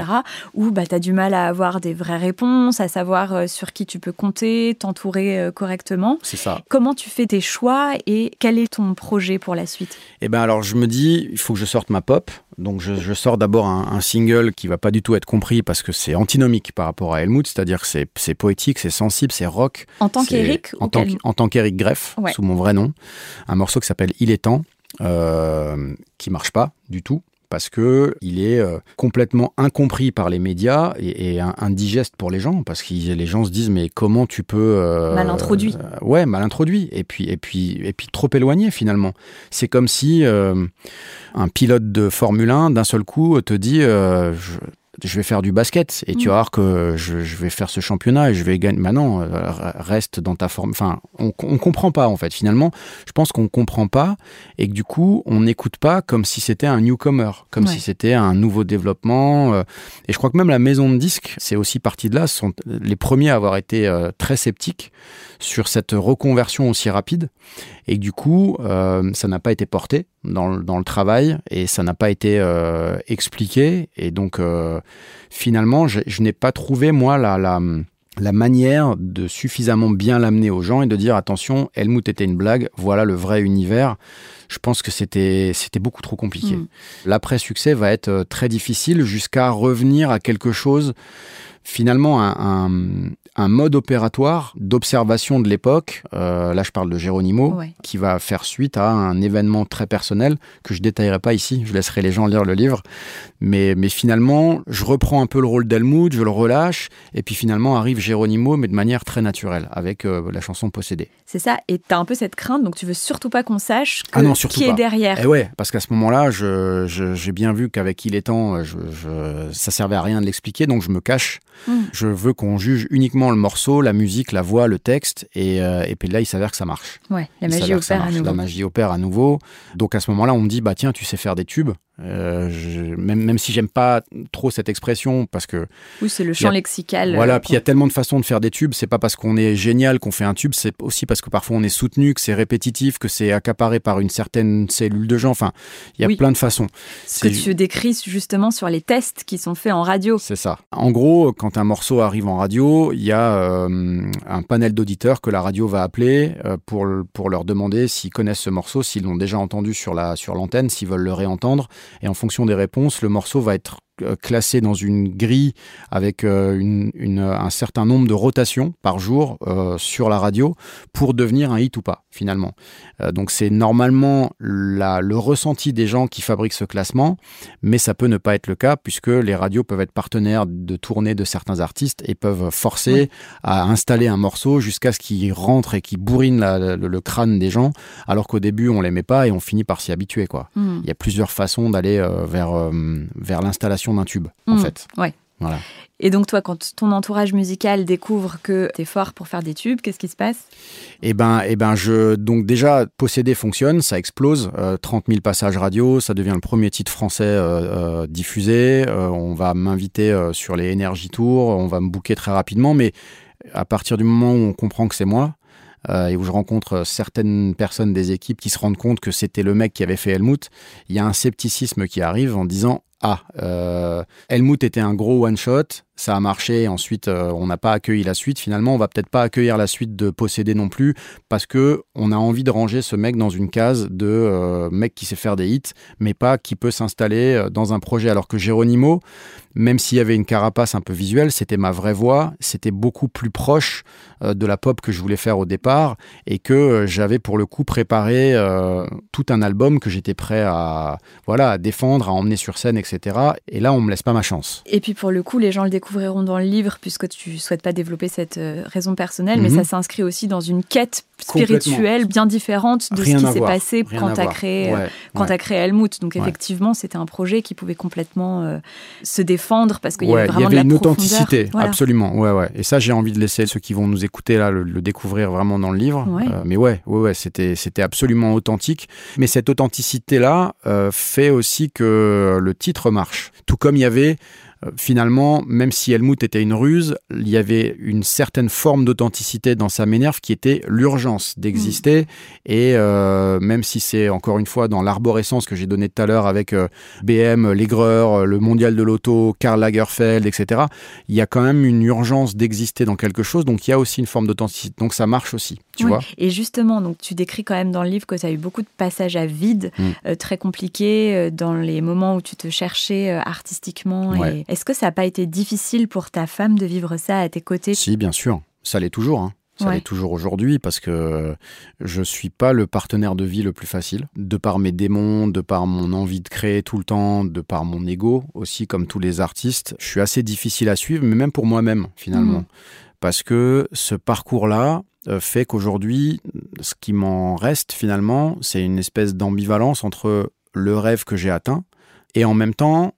Où bah, tu as du mal à avoir des vraies réponses, à savoir euh, sur qui tu peux compter, t'entourer correctement. C'est ça. Comment tu fais tes choix et quel est ton projet pour la suite? Eh ben alors je me dis, il faut que je sorte ma pop. Donc je, sors d'abord un, single qui va pas du tout être compris parce que c'est antinomique par rapport à Helmut, c'est-à-dire que c'est poétique, c'est sensible, c'est rock. En tant qu'Eric En tant en tant qu'Eric Greff, sous mon vrai nom. Un morceau qui s'appelle Il est temps, euh, qui marche pas du tout parce que il est euh, complètement incompris par les médias et, indigeste pour les gens parce que les gens se disent mais comment tu peux euh, mal introduit. euh, ouais mal introduit. Et puis et puis et puis trop éloigné finalement. C'est comme si un pilote de Formule 1 d'un seul coup te dit je vais faire du basket et tu Mm. vas voir que je, je vais faire ce championnat et je vais gagner. Maintenant, reste dans ta forme. Enfin, on, on comprend pas en fait. Finalement, je pense qu'on comprend pas et que du coup, on n'écoute pas comme si c'était un newcomer, comme Ouais. si c'était un nouveau développement. euh, Et je crois que même la maison de disques, c'est aussi partie de là, ce sont les premiers à avoir été euh, très sceptiques sur cette reconversion aussi rapide. Et que du coup, euh, ça n'a pas été porté dans, le- dans le travail et ça n'a pas été euh, expliqué. Et donc, euh, finalement, je, je n'ai pas trouvé, moi, la, la, la manière de suffisamment bien l'amener aux gens et de dire attention, Helmut était une blague, voilà le vrai univers. Je pense que c'était c'était beaucoup trop compliqué. Mm. L'après-succès va être très difficile jusqu'à revenir à quelque chose, finalement, un, un, un mode opératoire d'observation de l'époque. Euh, là, je parle de Geronimo, Ouais. qui va faire suite à un événement très personnel que je détaillerai pas ici. Je laisserai les gens lire le livre. Mais, mais finalement, je reprends un peu le rôle d'Helmut, je le relâche, et puis finalement arrive Geronimo, mais de manière très naturelle, avec euh, la chanson Possédée. C'est ça, et t'as un peu cette crainte, donc tu veux surtout pas qu'on sache que- Ah non, qui pas. est derrière. Et ouais, parce qu'à ce moment-là, je- je- j'ai bien vu qu'avec Il est temps, je- ça servait à rien de l'expliquer, donc je me cache. Mm. Je veux qu'on juge uniquement le morceau, la musique, la voix, le texte, et, euh, et puis là, il s'avère que ça marche. Ouais, la magie opère à nouveau. La magie opère à nouveau. Donc à ce moment-là, on me dit, bah tiens, tu sais faire des tubes. Euh, je- même, même si j'aime pas trop cette expression, parce que Oui, c'est le champ a- lexical. voilà, euh, puis il y a tellement de façons de faire des tubes. C'est pas parce qu'on est génial qu'on fait un tube, c'est aussi parce que parfois on est soutenu, que c'est répétitif, que c'est accaparé par une certaine cellule de gens. Enfin, il y a Oui. plein de façons. ce que tu décris justement sur les tests qui sont faits en radio. C'est ça. En gros, quand un morceau arrive en radio, il y a euh, un panel d'auditeurs que la radio va appeler euh, pour, pour leur demander s'ils connaissent ce morceau, s'ils l'ont déjà entendu sur la sur l'antenne, s'ils veulent le réentendre. Et en fonction des réponses, le morceau va être euh, classé dans une grille avec euh, un certain nombre de rotations par jour euh, sur la radio pour devenir un hit ou pas, finalement. Euh, donc c'est normalement la- le ressenti des gens qui fabriquent ce classement, mais ça peut ne pas être le cas puisque les radios peuvent être partenaires de tournée de certains artistes et peuvent forcer Oui. à installer un morceau jusqu'à ce qu'il rentre et qu'il bourrine la- le, le crâne des gens, alors qu'au début on l'aimait pas et on finit par s'y habituer. quoi. Hmm. Il y a plusieurs façons d'aller euh, vers, euh, vers l'installation d'un tube, en Mm. fait. Ouais. Voilà. Et donc toi, quand ton entourage musical découvre que t'es fort pour faire des tubes, qu'est-ce qui se passe? Et ben, et ben, je donc déjà posséder fonctionne, ça explose, euh, 30 000 passages radio, ça devient le premier titre français euh, euh, diffusé. euh, on va m'inviter sur les Energy Tours, on va me booker très rapidement, mais à partir du moment où on comprend que c'est moi. euh, et où je rencontre certaines personnes des équipes qui se rendent compte que c'était le mec qui avait fait Helmut, il y a un scepticisme qui arrive en disant Ah, euh, Helmut était un gros one-shot, ça a marché, ensuite euh, on n'a pas accueilli la suite. Finalement, on va peut-être pas accueillir la suite de Posséder non plus, parce que on a envie de ranger ce mec dans une case de euh, mec qui sait faire des hits, mais pas qui peut s'installer euh, dans un projet. Alors que Geronimo, même s'il y avait une carapace un peu visuelle, c'était ma vraie voix, c'était beaucoup plus proche de la pop que je voulais faire au départ, et que j'avais pour le coup préparé tout un album que j'étais prêt à voilà à défendre, à emmener sur scène, etc. Et là, on me laisse pas ma chance. Et puis pour le coup, les gens le découvriront dans le livre puisque tu souhaites pas développer cette euh, raison personnelle, mais Mhm. ça s'inscrit aussi dans une quête spirituelle bien différente de Rien ce qui s'est passé rien quand tu as créé euh, Ouais, quand ouais. t'as créé Helmut. Donc Ouais. effectivement, c'était un projet qui pouvait complètement euh, se défendre parce qu'il y avait vraiment y avait de la une profondeur. authenticité, Voilà. absolument. Ouais, ouais. Et ça, j'ai envie de laisser ceux qui vont nous écouter là le, le découvrir vraiment dans le livre. Euh, mais ouais, ouais, ouais, c'était, c'était absolument authentique. Mais cette authenticité-là euh, fait aussi que le titre marche. Tout comme il y avait finalement, même si Helmut était une ruse, il y avait une certaine forme d'authenticité dans sa m'énerve qui était l'urgence d'exister. Et euh, même si c'est encore une fois dans l'arborescence que j'ai donné tout à l'heure avec euh, BM, l'aigreur, euh, le mondial de l'auto, Karl Lagerfeld, etc., il y a quand même une urgence d'exister dans quelque chose. Donc il y a aussi une forme d'authenticité. Donc ça marche aussi, tu Oui. vois. Et justement, donc tu décris quand même dans le livre que tu as eu beaucoup de passages à vide, Mm. euh, très compliqués, euh, dans les moments où tu te cherchais euh, artistiquement. Ouais. Et Est-ce que ça n'a pas été difficile pour ta femme de vivre ça à tes côtés? Si, bien sûr. Ça l'est toujours. hein. Ça Ouais. l'est toujours aujourd'hui parce que je suis pas le partenaire de vie le plus facile. De par mes démons, de par mon envie de créer tout le temps, de par mon ego aussi, comme tous les artistes, je suis assez difficile à suivre, mais même pour moi-même finalement. Mhm. Parce que ce parcours-là euh, fait qu'aujourd'hui, ce qui m'en reste finalement, c'est une espèce d'ambivalence entre le rêve que j'ai atteint et en même temps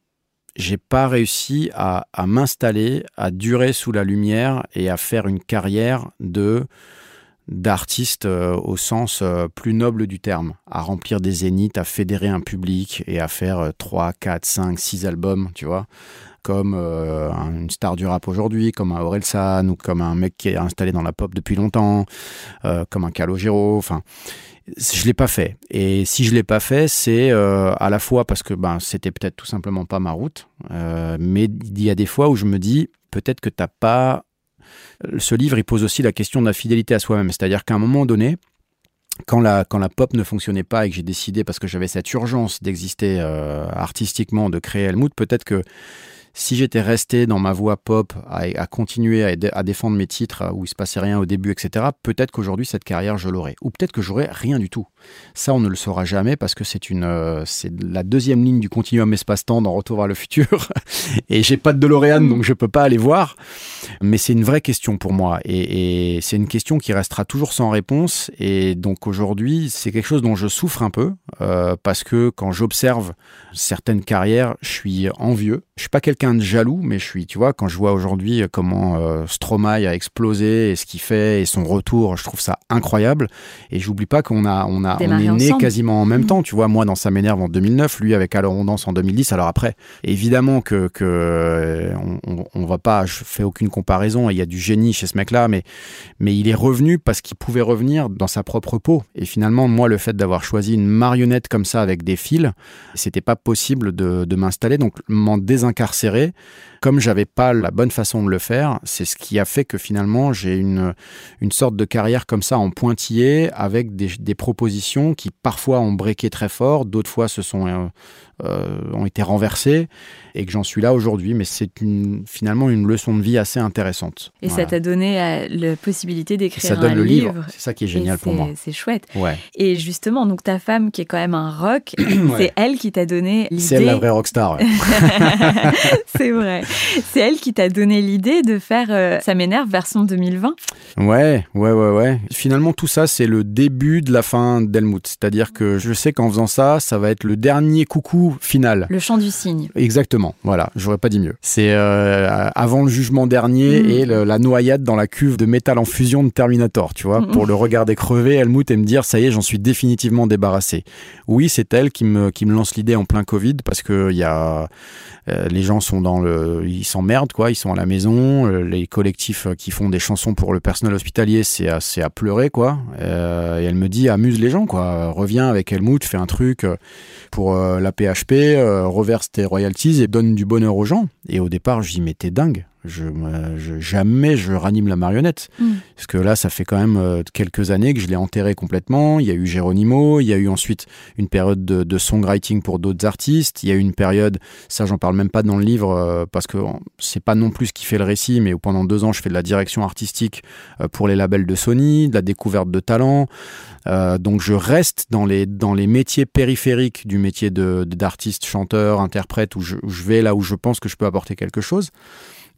j'ai pas réussi à, m'installer, à durer sous la lumière et à faire une carrière de d'artiste euh, au sens euh, plus noble du terme, à remplir des zéniths, à fédérer un public et à faire 3, 4, 5, 6 albums, tu vois, comme euh, une star du rap aujourd'hui, comme un Orelsan ou comme un mec qui est installé dans la pop depuis longtemps, comme un Calogero, enfin je l'ai pas fait. Et si je l'ai pas fait, c'est à la fois parce que ben c'était peut-être tout simplement pas ma route, mais il y a des fois où je me dis peut-être que t'as pas ce livre, il pose aussi la question de la fidélité à soi-même. C'est-à-dire qu'à un moment donné, quand la, quand la pop ne fonctionnait pas et que j'ai décidé, parce que j'avais cette urgence d'exister euh, artistiquement, de créer Helmut, peut-être que si j'étais resté dans ma voie pop, à, continuer à, défendre mes titres où il se passait rien au début, etc., peut-être qu'aujourd'hui cette carrière je l'aurais. Ou peut-être que j'aurais rien du tout. Ça, on ne le saura jamais parce que c'est une, euh, c'est la deuxième ligne du continuum espace-temps dans Retour vers le futur. et j'ai pas de DeLorean, donc je peux pas aller voir. Mais c'est une vraie question pour moi. Et, c'est une question qui restera toujours sans réponse. Et donc aujourd'hui, c'est quelque chose dont je souffre un peu euh, parce que quand j'observe certaines carrières, je suis envieux. Je suis pas quelqu'un de jaloux, mais je suis, tu vois, quand je vois aujourd'hui comment euh, Stromae a explosé et ce qu'il fait et son retour, je trouve ça incroyable. Et j'oublie pas qu'on a, on a, on est né quasiment en même mmh. temps. Tu vois, moi dans Ça m'énerve en 2009, lui avec Alors on danse en 2010. Alors après, évidemment que, que euh, on, on, va pas, je fais aucune comparaison. Il y a du génie chez ce mec-là, mais mais il est revenu parce qu'il pouvait revenir dans sa propre peau. Et finalement, moi, le fait d'avoir choisi une marionnette comme ça avec des fils, c'était pas possible de, de m'installer. Donc m'en désincarcérer comme j'avais pas la bonne façon de le faire, c'est ce qui a fait que finalement j'ai une, sorte de carrière comme ça en pointillé avec des, propositions qui parfois ont breaké très fort, d'autres fois se sont euh, ont été renversés et que j'en suis là aujourd'hui. Mais c'est une, finalement une leçon de vie assez intéressante. Et ça t'a donné euh, la possibilité d'écrire un donne le livre. C'est ça qui est génial pour moi. C'est chouette. Ouais. Et justement, donc ta femme qui est quand même un rock, c'est elle qui t'a donné l'idée. C'est elle la vraie rockstar. c'est vrai. C'est elle qui t'a donné l'idée de faire euh, Ça m'énerve version 2020. Ouais, ouais, ouais, ouais. Finalement, tout ça, c'est le début de la fin d'Helmut. C'est-à-dire que je sais qu'en faisant ça, ça va être le dernier coucou final. Le chant du cygne. Exactement, voilà, j'aurais pas dit mieux. C'est euh, avant le jugement dernier mm. et la noyade dans la cuve de métal en fusion de Terminator, tu vois, mm. pour le regarder crever, Helmut, et me dire, ça y est, j'en suis définitivement débarrassé. Oui, c'est elle qui me, qui me lance l'idée en plein Covid, parce que y a, euh, les gens sont dans le... Ils s'emmerdent, quoi, ils sont à la maison, euh, les collectifs qui font des chansons pour le personnel hospitalier, c'est à, à pleurer, quoi. et elle me dit, amuse les gens, quoi, reviens avec Helmut, fais un truc pour la PH HP, euh, reverse tes royalties et donne du bonheur aux gens. Et au départ, je dis, mais Je, jamais je ranime la marionnette. Mm. Parce que là, ça fait quand même euh, quelques années que je l'ai enterré complètement. Il y a eu Geronimo, il y a eu ensuite une période de, songwriting pour d'autres artistes. Il y a eu une période, ça j'en parle même pas dans le livre, euh, parce que c'est pas non plus ce qui fait le récit, mais pendant deux ans, je fais de la direction artistique pour les labels de Sony, de la découverte de talents. Euh, donc je reste dans les, dans les métiers périphériques du métier d'artiste, chanteur, interprète, où je, vais là où je pense que je peux apporter quelque chose.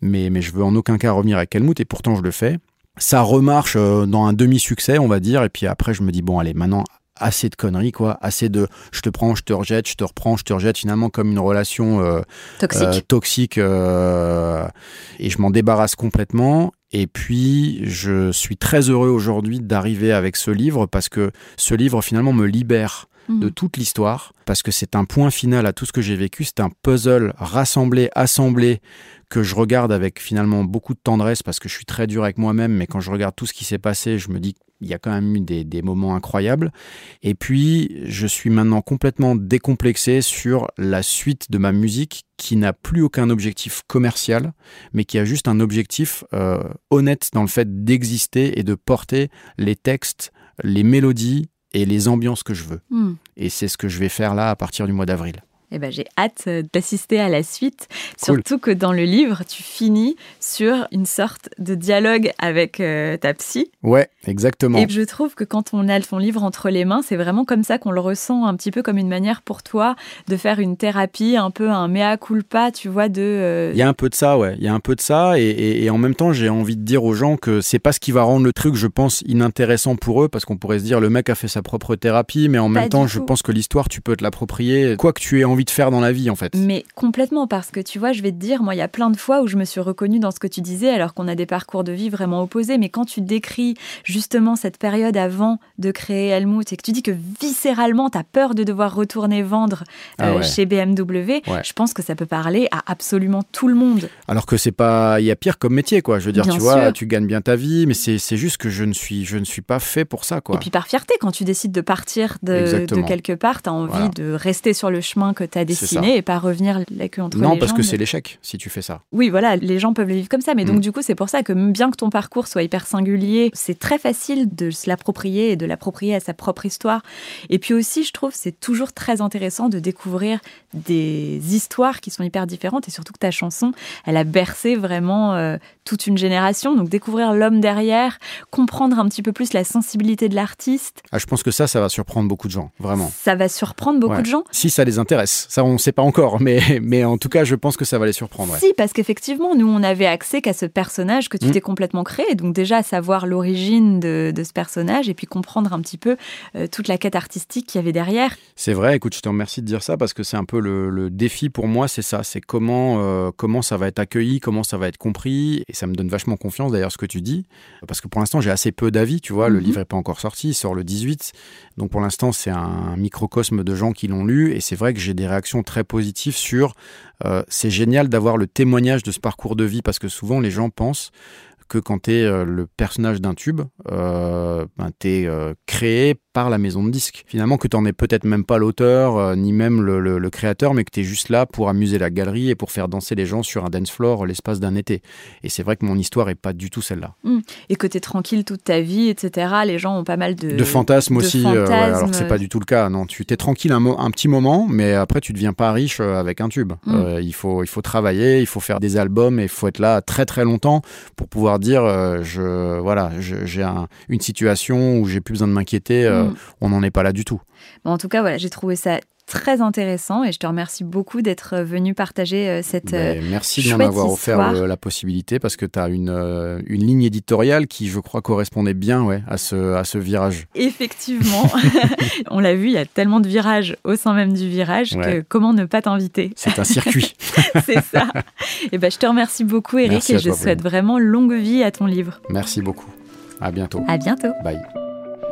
Mais, mais je veux en aucun cas revenir avec Helmut, et pourtant je le fais. Ça remarche euh, dans un demi-succès, on va dire, et puis après je me dis, bon allez, maintenant assez de conneries, quoi. Assez de je te prends, je te rejette, je te reprends, je te rejette, finalement comme une relation euh, toxique. toxique et je m'en débarrasse complètement. Et puis, je suis très heureux aujourd'hui d'arriver avec ce livre parce que ce livre finalement me libère de mhm. toute l'histoire parce que c'est un point final à tout ce que j'ai vécu. C'est un puzzle rassemblé, assemblé que je regarde avec finalement beaucoup de tendresse parce que je suis très dur avec moi-même. Mais quand je regarde tout ce qui s'est passé, je me dis il y a quand même eu des, des, moments incroyables. Et puis, je suis maintenant complètement décomplexé sur la suite de ma musique qui n'a plus aucun objectif commercial, mais qui a juste un objectif euh, honnête dans le fait d'exister et de porter les textes, les mélodies et les ambiances que je veux. Hmm. Et c'est ce que je vais faire là à partir du mois d'avril. Eh ben, j'ai hâte euh, d'assister à la suite, surtout que dans le livre, tu finis sur une sorte de dialogue avec euh, ta psy. Ouais, exactement. Et je trouve que quand on a ton livre entre les mains, c'est vraiment comme ça qu'on le ressent, un petit peu comme une manière pour toi de faire une thérapie, un peu un mea culpa, tu vois, de... Euh, Il y a un peu de ça, ouais. Il y a un peu de ça, et, et, en même temps, j'ai envie de dire aux gens que c'est pas ce qui va rendre le truc, je pense, inintéressant pour eux, parce qu'on pourrait se dire, le mec a fait sa propre thérapie, mais en même temps, je pense que l'histoire, tu peux te l'approprier, quoi que tu aies envie envie de faire dans la vie en fait. Mais complètement, parce que tu vois, je vais te dire, moi, il y a plein de fois où je me suis reconnue dans ce que tu disais, alors qu'on a des parcours de vie vraiment opposés. Mais quand tu décris justement cette période avant de créer Helmut et que tu dis que viscéralement, tu as peur de devoir retourner vendre Ah euh, ouais. chez BMW, Ouais. je pense que ça peut parler à absolument tout le monde. Alors que c'est pas, il y a pire comme métier quoi. Je veux dire, Bien tu vois, tu gagnes bien ta vie, mais c'est juste que je ne suis, je ne suis pas fait pour ça quoi. Et puis par fierté, quand tu décides de partir de, quelque part, tu as envie Voilà. de rester sur le chemin que C'est dessiné et pas revenir la queue entre non, les parce que jambes. c'est l'échec si tu fais ça. Oui, voilà, les gens peuvent le vivre comme ça. Mais donc, Mm. du coup, c'est pour ça que bien que ton parcours soit hyper singulier, c'est très facile de se l'approprier et de l'approprier à sa propre histoire. Et puis aussi, je trouve, c'est toujours très intéressant de découvrir des histoires qui sont hyper différentes. Et surtout que ta chanson, elle a bercé vraiment euh, toute une génération. Donc, découvrir l'homme derrière, comprendre un petit peu plus la sensibilité de l'artiste, Ah, je pense que ça, ça va surprendre beaucoup de gens, vraiment. ça va surprendre beaucoup Ouais. de gens. Si ça les intéresse, ça on ne sait pas encore, mais, mais en tout cas, je pense que ça va les surprendre. ouais. Si, parce qu'effectivement, nous, on avait accès qu'à ce personnage que tu Mm. t'es complètement créé. Donc déjà, savoir l'origine de, de ce personnage et puis comprendre un petit peu euh, toute la quête artistique qu'il y avait derrière. C'est vrai, écoute, je te remercie de dire ça parce que c'est un peu le, le défi pour moi, c'est ça, c'est comment, euh, comment ça va être accueilli, comment ça va être compris, et ça me donne vachement confiance d'ailleurs ce que tu dis, parce que pour l'instant j'ai assez peu d'avis, tu vois, le Mhm. livre est pas encore sorti, il sort le 18, donc pour l'instant c'est un microcosme de gens qui l'ont lu, et c'est vrai que j'ai des réactions très positives sur, euh, c'est génial d'avoir le témoignage de ce parcours de vie, parce que souvent les gens pensent que quand tu es le personnage d'un tube, euh, ben, tu es créé par la maison de disques. Finalement, que tu n'en es peut-être même pas l'auteur, euh, ni même le, le- le créateur, mais que tu es juste là pour amuser la galerie et pour faire danser les gens sur un dance floor l'espace d'un été. Et c'est vrai que mon histoire est pas du tout celle-là. Et que tu es tranquille toute ta vie, etc. Les gens ont pas mal de... de fantasmes de aussi, euh, ouais, alors que c'est pas du tout le cas. Non, tu t'es tranquille un, petit moment, mais après tu deviens pas riche euh, avec un tube. Mm. Euh, il faut il faut travailler, il faut faire des albums et il faut être là très très longtemps pour pouvoir dire je voilà j'ai un- une situation où j'ai plus besoin de m'inquiéter. Mm. on n'en est pas là du tout. Bon, en tout cas, voilà, j'ai trouvé ça très intéressant et je te remercie beaucoup d'être venu partager euh, cette... euh, Ben, merci de m'en avoir offert histoire. euh, la possibilité parce que tu as une, euh, une ligne éditoriale qui, je crois, correspondait bien ouais, à, ce, à ce virage. Effectivement, on l'a vu, il y a tellement de virages au sein même du virage que comment ne pas t'inviter? C'est un circuit. C'est ça. Et ben, je te remercie beaucoup, Eric, Merci et je toi, souhaite vraiment longue vie à ton livre. merci beaucoup. À bientôt. À bientôt. Bye.